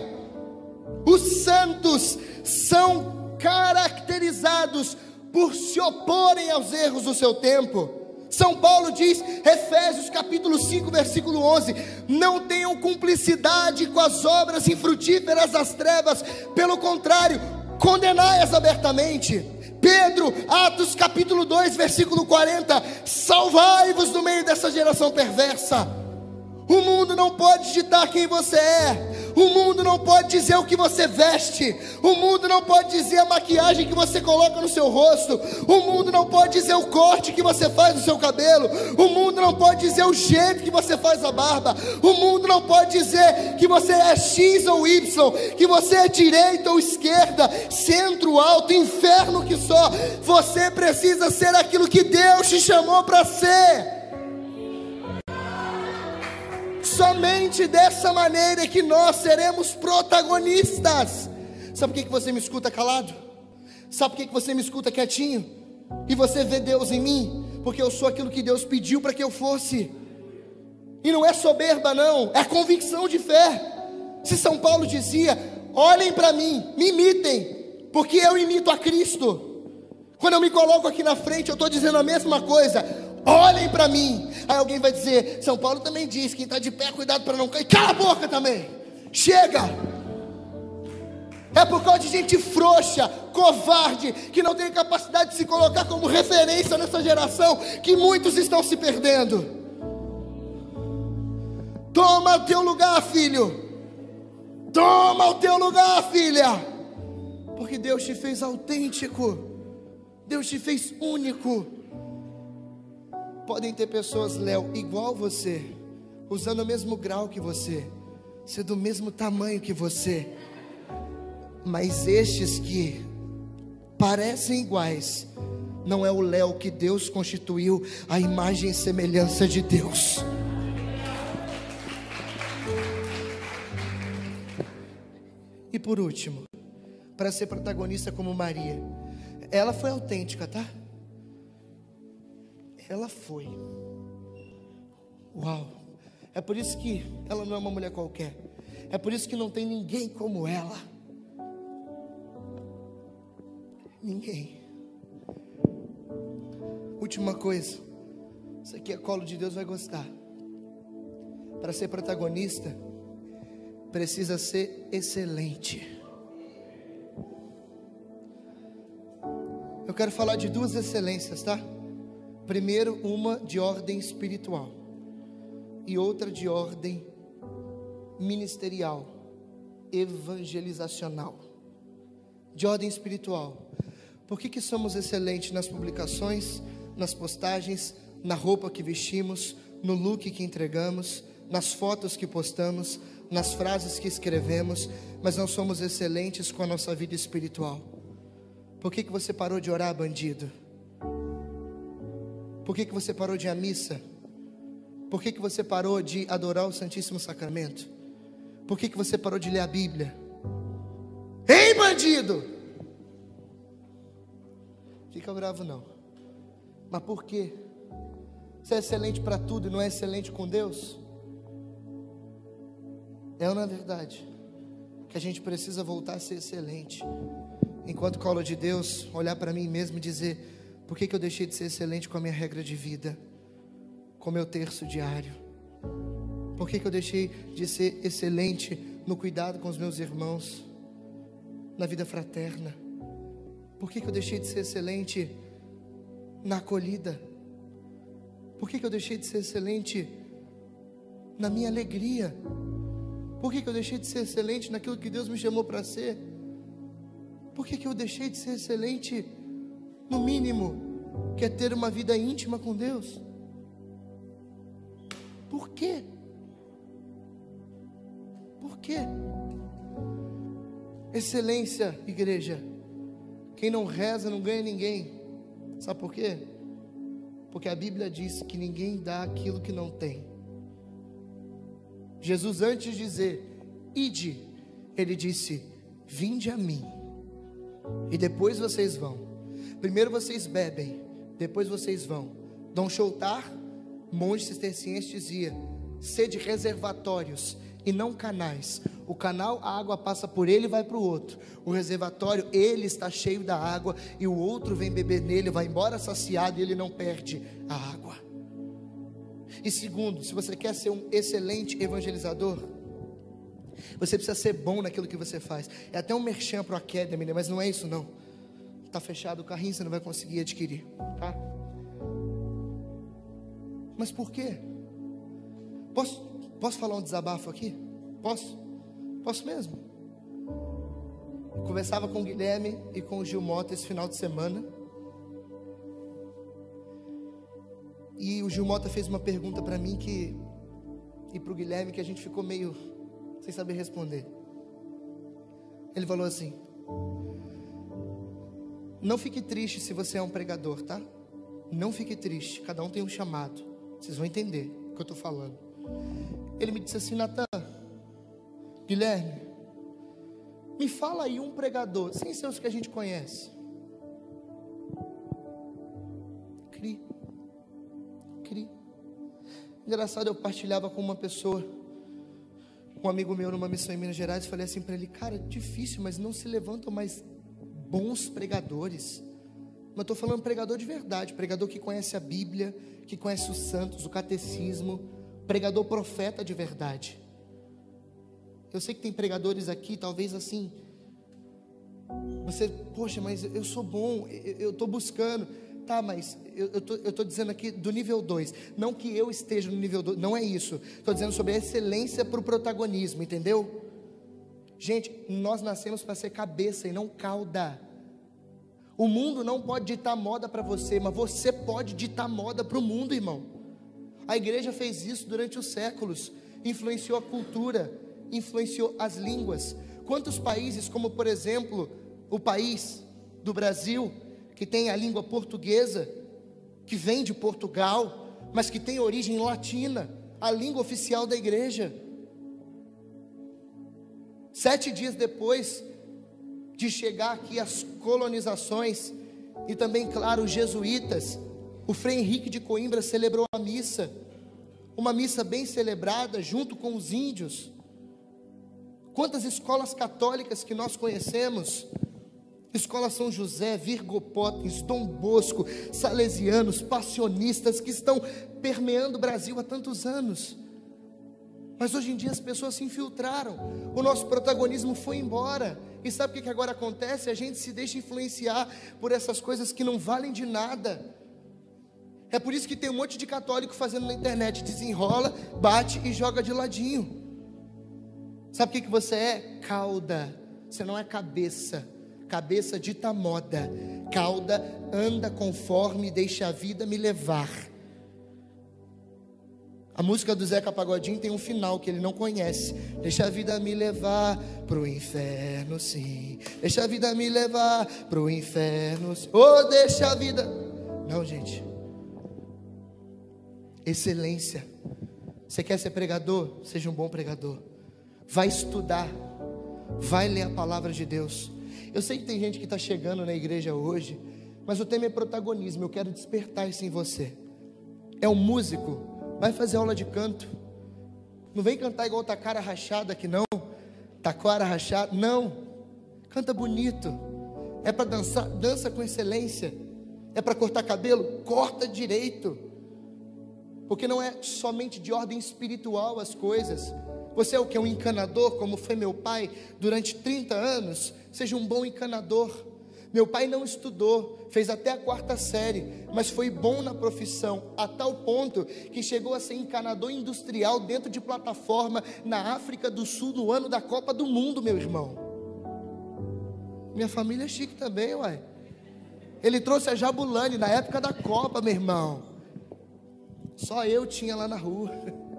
os santos são caracterizados por se oporem aos erros do seu tempo. São Paulo diz, Efésios capítulo 5, versículo 11: Não tenham cumplicidade com as obras infrutíferas das trevas, pelo contrário, condenai-as abertamente. Pedro, Atos capítulo 2, versículo 40: Salvai-vos do meio dessa geração perversa. O mundo não pode ditar quem você é. O mundo não pode dizer o que você veste. O mundo não pode dizer a maquiagem que você coloca no seu rosto. O mundo não pode dizer o corte que você faz no seu cabelo. O mundo não pode dizer o jeito que você faz a barba. O mundo não pode dizer que você é X ou Y, que você é direita ou esquerda, centro, alto, inferno que só. Você precisa ser aquilo que Deus te chamou para ser. Somente dessa maneira que nós seremos protagonistas. Sabe por que você me escuta calado? Sabe por que você me escuta quietinho? E você vê Deus em mim? Porque eu sou aquilo que Deus pediu para que eu fosse. E não é soberba, não, é convicção de fé. Se São Paulo dizia: olhem para mim, me imitem, porque eu imito a Cristo. Quando eu me coloco aqui na frente, eu estou dizendo a mesma coisa olhem para mim. Aí alguém vai dizer: São Paulo também diz: quem está de pé, cuidado para não cair. Cala a boca também. Chega. É por causa de gente frouxa, covarde, que não tem capacidade de se colocar como referência nessa geração, que muitos estão se perdendo. Toma o teu lugar, filho. Toma o teu lugar, filha. Porque Deus te fez autêntico. Deus te fez único. Podem ter pessoas, Léo, igual você, usando o mesmo grau que você, ser do mesmo tamanho que você, mas estes que parecem iguais, não é o Léo que Deus constituiu a imagem e semelhança de Deus. E por último, para ser protagonista como Maria, ela foi autêntica, tá? Ela foi. Uau! É por isso que ela não é uma mulher qualquer. É por isso que não tem ninguém como ela. Ninguém. Última coisa. Isso aqui é colo de Deus vai gostar. Para ser protagonista, precisa ser excelente. Eu quero falar de duas excelências, tá? Primeiro, uma de ordem espiritual e outra de ordem ministerial, evangelizacional. De ordem espiritual. Por que, que somos excelentes nas publicações, nas postagens, na roupa que vestimos, no look que entregamos, nas fotos que postamos, nas frases que escrevemos, mas não somos excelentes com a nossa vida espiritual? Por que, que você parou de orar, bandido? Por que, que você parou de ir à missa? Por que, que você parou de adorar o Santíssimo Sacramento? Por que, que você parou de ler a Bíblia? Ei, bandido! Fica bravo não. Mas por quê? Você é excelente para tudo e não é excelente com Deus? É não é verdade? Que a gente precisa voltar a ser excelente. Enquanto colo de Deus, olhar para mim mesmo e dizer: por que, que eu deixei de ser excelente com a minha regra de vida? Com o meu terço diário? Por que, que eu deixei de ser excelente no cuidado com os meus irmãos? Na vida fraterna? Por que, que eu deixei de ser excelente na acolhida? Por que, que eu deixei de ser excelente na minha alegria? Por que, que eu deixei de ser excelente naquilo que Deus me chamou para ser? Por que, que eu deixei de ser excelente, no mínimo, que é ter uma vida íntima com Deus? Por quê? Por quê? Excelência, igreja. Quem não reza não ganha ninguém. Sabe por quê? Porque a Bíblia diz que ninguém dá aquilo que não tem. Jesus, antes de dizer, ide, ele disse: Vinde a mim, e depois vocês vão. Primeiro vocês bebem, depois vocês vão. Dom Choutar, monge cisterciense, dizia: sede reservatórios e não canais. O canal, a água passa por ele e vai para o outro. O reservatório, ele está cheio da água e o outro vem beber nele, vai embora saciado e ele não perde a água. E segundo, se você quer ser um excelente evangelizador, você precisa ser bom naquilo que você faz. É até um merchan para o Academy, né? mas não é isso não. Está fechado o carrinho, você não vai conseguir adquirir, tá? Mas por quê? Posso, posso falar um desabafo aqui? Posso? Posso mesmo? Eu conversava com o Guilherme e com o Gil Mota esse final de semana. E o Gil Mota fez uma pergunta para mim que e para o Guilherme que a gente ficou meio sem saber responder. Ele falou assim: Não fique triste se você é um pregador, tá? Não fique triste, cada um tem um chamado. Vocês vão entender o que eu estou falando. Ele me disse assim: Natan, Guilherme, me fala aí um pregador, sem ser os que a gente conhece. Cri. Engraçado, eu partilhava com uma pessoa, um amigo meu numa missão em Minas Gerais, falei assim para ele: Cara, difícil, mas não se levantam mais bons pregadores. Mas estou falando pregador de verdade, pregador que conhece a Bíblia, que conhece os santos, o catecismo, pregador profeta de verdade. Eu sei que tem pregadores aqui, talvez assim. Você, poxa, mas eu sou bom, eu estou buscando tá, mas eu estou dizendo aqui do nível 2. Não que eu esteja no nível 2, não é isso. Estou dizendo sobre a excelência para o protagonismo, entendeu? Gente, nós nascemos para ser cabeça e não cauda. O mundo não pode ditar moda para você, mas você pode ditar moda para o mundo, irmão. A igreja fez isso durante os séculos, influenciou a cultura, influenciou as línguas. Quantos países, como por exemplo, o país do Brasil, que tem a língua portuguesa, que vem de Portugal, mas que tem origem latina, a língua oficial da igreja. Sete dias depois de chegar aqui as colonizações, e também, claro, os jesuítas, o Frei Henrique de Coimbra celebrou a missa, uma missa bem celebrada junto com os índios. Quantas escolas católicas que nós conhecemos, Escola São José, Virgopótens, Dom Bosco, Salesianos, Passionistas que estão permeando o Brasil há tantos anos. Mas hoje em dia as pessoas se infiltraram, o nosso protagonismo foi embora. E sabe o que agora acontece? A gente se deixa influenciar por essas coisas que não valem de nada. É por isso que tem um monte de católico fazendo na internet: desenrola, bate e joga de ladinho. Sabe o que, que você é? Cauda, você não é cabeça cabeça dita moda, cauda anda conforme deixa a vida me levar. A música do Zeca Pagodinho tem um final que ele não conhece. Deixa a vida me levar pro inferno, sim. Deixa a vida me levar pro inferno. Sim. Oh, deixa a vida. Não, gente. Excelência. Você quer ser pregador? Seja um bom pregador. Vai estudar. Vai ler a palavra de Deus. Eu sei que tem gente que está chegando na igreja hoje, Mas o tema é protagonismo. Eu quero despertar isso em você. É um músico, vai fazer aula de canto. Não vem cantar igual tá cara rachada aqui não. Tá cara rachada, não. Canta bonito. É para dançar, dança com excelência. É para cortar cabelo, corta direito. Porque não é somente de ordem espiritual as coisas. Você é o que é um encanador, como foi meu pai durante 30 anos, seja um bom encanador. Meu pai não estudou, fez até a quarta série, mas foi bom na profissão, a tal ponto que chegou a ser encanador industrial dentro de plataforma na África do Sul no ano da Copa do Mundo, meu irmão. Minha família é chique também, uai. Ele trouxe a Jabulani na época da Copa, meu irmão. Só eu tinha lá na rua. *laughs*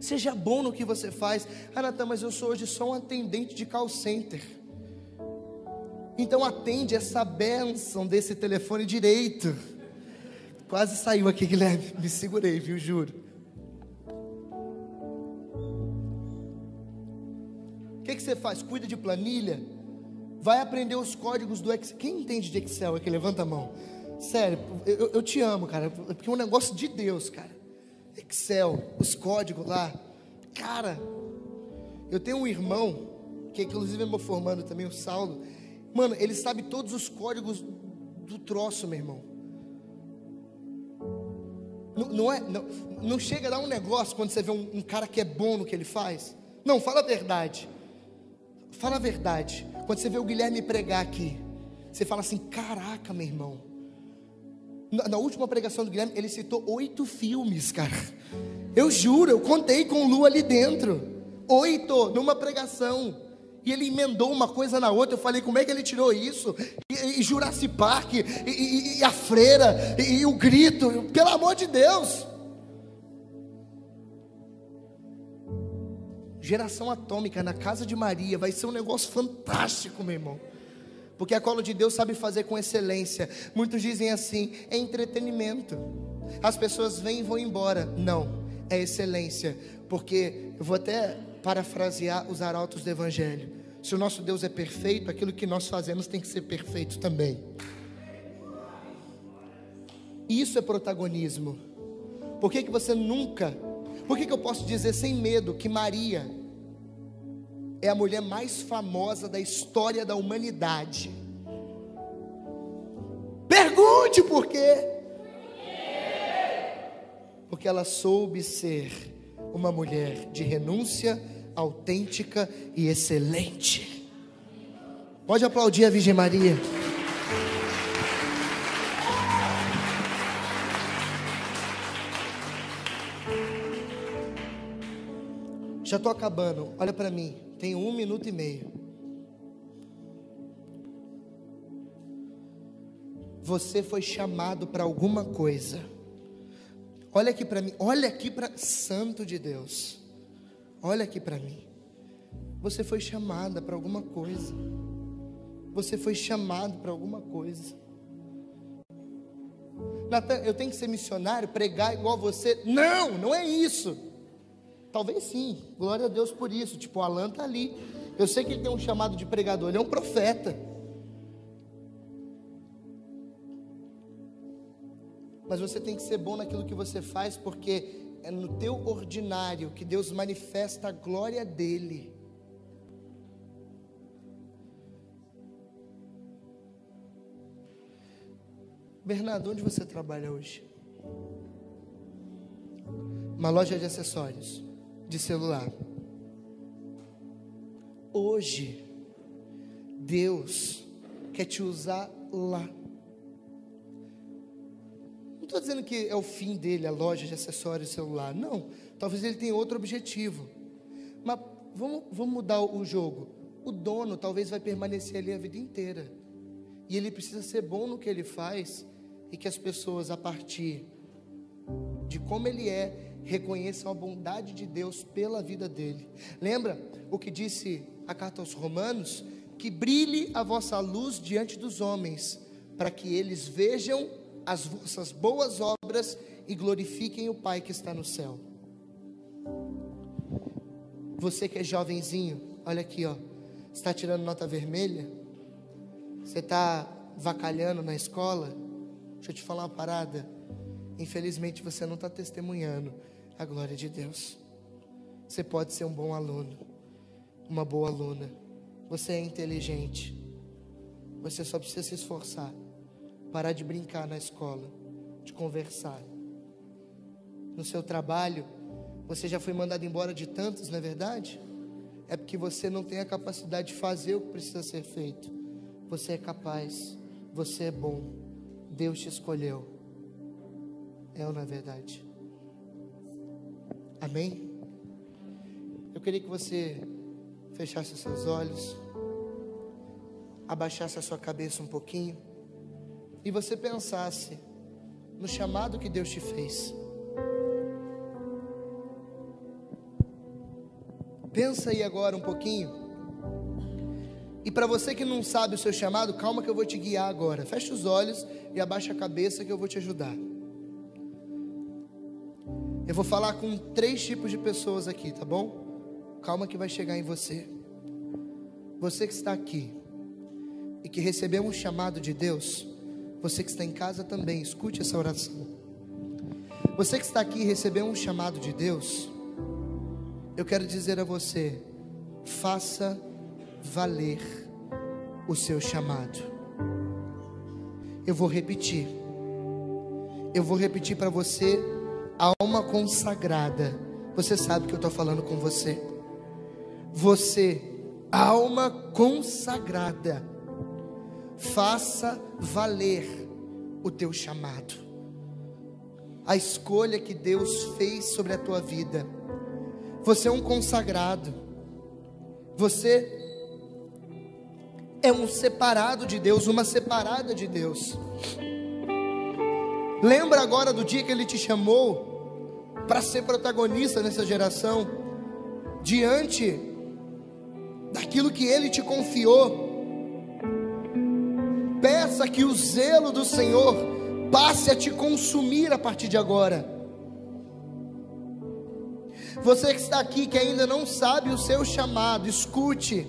Seja bom no que você faz. Ah, Natan, mas eu sou hoje só um atendente de call center. Então atende essa bênção desse telefone direito. Quase saiu aqui, Guilherme. Me segurei, viu? Juro. O que, que você faz? Cuida de planilha? Vai aprender os códigos do Excel. Quem entende de Excel aqui? Levanta a mão. Sério, eu, eu te amo, cara. Porque é um negócio de Deus, cara. Excel, os códigos lá. Cara, eu tenho um irmão, que inclusive é meu formando também, o Saulo. Mano, ele sabe todos os códigos do troço, meu irmão. Não, não é, não, não, chega a dar um negócio quando você vê um, um cara que é bom no que ele faz. Não, fala a verdade. Fala a verdade. Quando você vê o Guilherme pregar aqui, você fala assim: caraca, meu irmão. Na, na última pregação do Guilherme, ele citou oito filmes, cara. Eu juro, eu contei com o Lu ali dentro. Oito, numa pregação. E ele emendou uma coisa na outra. Eu falei, como é que ele tirou isso? E, e Jurassic Park, e, e, e a freira, e, o grito. Pelo amor de Deus. Geração atômica na casa de Maria vai ser um negócio fantástico, meu irmão. Porque a cola de Deus sabe fazer com excelência. Muitos dizem assim: é entretenimento. As pessoas vêm e vão embora. Não, é excelência. Porque eu vou até parafrasear os arautos do Evangelho. Se o nosso Deus é perfeito, aquilo que nós fazemos tem que ser perfeito também. Isso é protagonismo. Por que, que você nunca, por que, que eu posso dizer sem medo que Maria é a mulher mais famosa da história da humanidade? Pergunte por quê? Porque ela soube ser uma mulher de renúncia autêntica e excelente. Pode aplaudir a Virgem Maria. Já estou acabando. Olha para mim. Tenho um minuto e meio. Você foi chamado para alguma coisa. Olha aqui para mim. Olha aqui para Santo de Deus. Olha aqui para mim. Você foi chamada para alguma coisa. Você foi chamado para alguma coisa. Natan, eu tenho que ser missionário, pregar igual você. Não, não é isso. Talvez sim, glória a Deus por isso. Tipo, o Alan está ali. Eu sei que ele tem um chamado de pregador, ele é um profeta. Mas você tem que ser bom naquilo que você faz, porque é no teu ordinário que Deus manifesta a glória dele. Bernardo, onde você trabalha hoje? Uma loja de acessórios, de celular. Hoje, Deus quer te usar lá. Estou dizendo que é o fim dele, a loja de acessórios celular. Não. Talvez ele tenha outro objetivo. Mas vamos, vamos mudar o jogo. O dono talvez vai permanecer ali a vida inteira. E ele precisa ser bom no que ele faz e que as pessoas, a partir de como ele é, reconheçam a bondade de Deus pela vida dele. Lembra o que disse a carta aos Romanos? Que brilhe a vossa luz diante dos homens, para que eles vejam as vossas boas obras e glorifiquem o Pai que está no céu. Você que é jovenzinho, olha aqui, ó. Está tirando nota vermelha? Você está vacalhando na escola, deixa eu te falar uma parada. Infelizmente você não está testemunhando a glória de Deus. Você pode ser um bom aluno, uma boa aluna. Você é inteligente. Você só precisa se esforçar. Parar de brincar na escola, de conversar. No seu trabalho, você já foi mandado embora de tantos, não é verdade? É porque você não tem a capacidade de fazer o que precisa ser feito. Você é capaz, você é bom. Deus te escolheu. É ou não é verdade? Amém? Eu queria que você fechasse seus olhos, abaixasse a sua cabeça um pouquinho e você pensasse no chamado que Deus te fez. Pensa aí agora um pouquinho. E para você que não sabe o seu chamado, calma que eu vou te guiar agora. Feche os olhos e abaixa a cabeça que eu vou te ajudar. Eu vou falar com três tipos de pessoas aqui, tá bom? Calma que vai chegar em você. Você que está aqui e que recebeu um chamado de Deus, você que está em casa também, escute essa oração. Você que está aqui e recebeu um chamado de Deus, eu quero dizer a você: faça valer o seu chamado. Eu vou repetir. Eu vou repetir para você, alma consagrada. Você sabe que eu estou falando com você. Você, alma consagrada, faça valer o teu chamado. A escolha que Deus fez sobre a tua vida você é um consagrado. Você é um separado de Deus, uma separada de Deus. Lembra agora do dia que Ele te chamou para ser protagonista nessa geração, diante daquilo que Ele te confiou. Peça que o zelo do Senhor passe a te consumir a partir de agora. Você que está aqui que ainda não sabe o seu chamado, escute.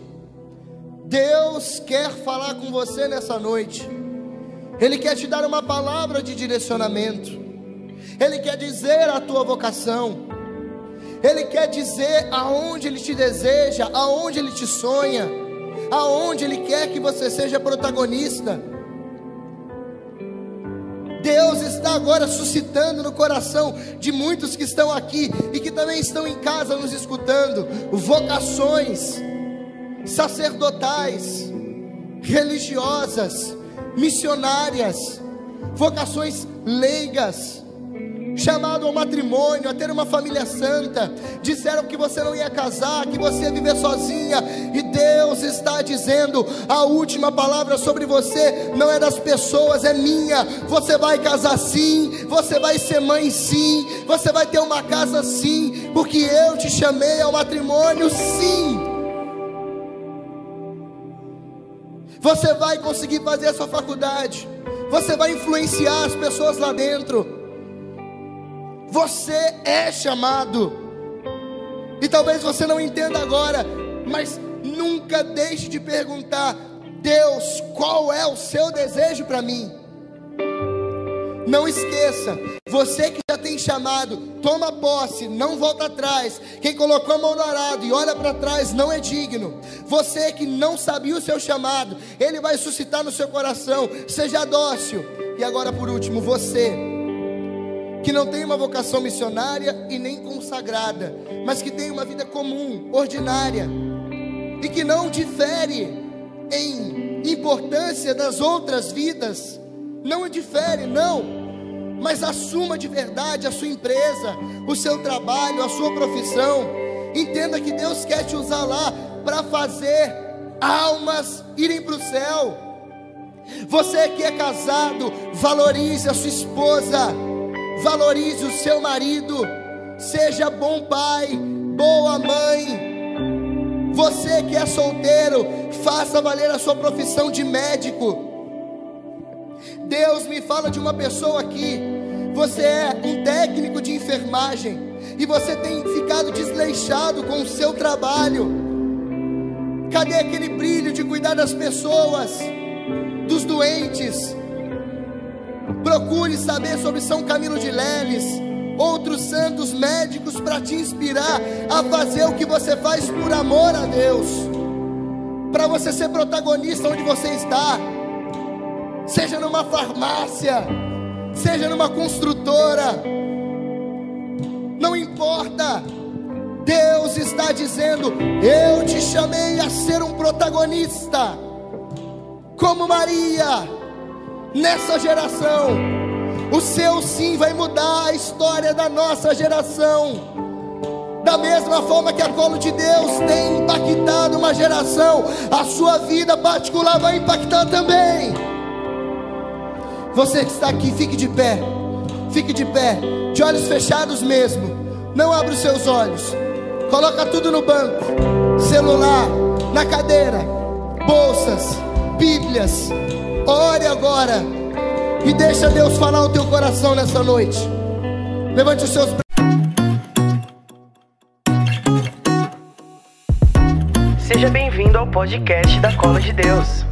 Deus quer falar com você nessa noite. Ele quer te dar uma palavra de direcionamento. Ele quer dizer a tua vocação. Ele quer dizer aonde ele te deseja, aonde ele te sonha, aonde ele quer que você seja protagonista. Deus está agora suscitando no coração de muitos que estão aqui e que também estão em casa nos escutando vocações sacerdotais, religiosas, missionárias, vocações leigas chamado ao matrimônio, a ter uma família santa. Disseram que você não ia casar, que você ia viver sozinha, e Deus está dizendo: a última palavra sobre você não é das pessoas, é minha. Você vai casar sim, você vai ser mãe sim, você vai ter uma casa sim, porque eu te chamei ao matrimônio sim. Você vai conseguir fazer a sua faculdade. Você vai influenciar as pessoas lá dentro. Você é chamado. E talvez você não entenda agora, mas nunca deixe de perguntar: Deus, qual é o seu desejo para mim? Não esqueça, você que já tem chamado, toma posse, não volta atrás. Quem colocou a mão no arado e olha para trás não é digno. Você que não sabia o seu chamado, ele vai suscitar no seu coração. Seja dócil. E agora por último, você que não tem uma vocação missionária e nem consagrada, mas que tem uma vida comum, ordinária, e que não difere em importância das outras vidas, não difere, não, mas assuma de verdade a sua empresa, o seu trabalho, a sua profissão, entenda que Deus quer te usar lá para fazer almas irem para o céu. Você que é casado, valorize a sua esposa valorize o seu marido, seja bom pai, boa mãe. Você que é solteiro, faça valer a sua profissão de médico. Deus me fala de uma pessoa aqui. Você é um técnico de enfermagem e você tem ficado desleixado com o seu trabalho. Cadê aquele brilho de cuidar das pessoas, dos doentes? Procure saber sobre São Camilo de Leles, outros santos médicos para te inspirar a fazer o que você faz por amor a Deus. Para você ser protagonista onde você está. Seja numa farmácia, seja numa construtora, não importa. Deus está dizendo: Eu te chamei a ser um protagonista, como Maria, nessa geração. O seu sim vai mudar a história da nossa geração. Da mesma forma que a colo de Deus tem impactado uma geração, a sua vida particular vai impactar também. Você que está aqui, fique de pé. Fique de pé, de olhos fechados mesmo. Não abra os seus olhos. Coloca tudo no banco, celular, na cadeira, bolsas, bíblias. Ore agora e deixa Deus falar o teu coração nessa noite. Levante os seus Seja bem-vindo ao podcast da Cola de Deus.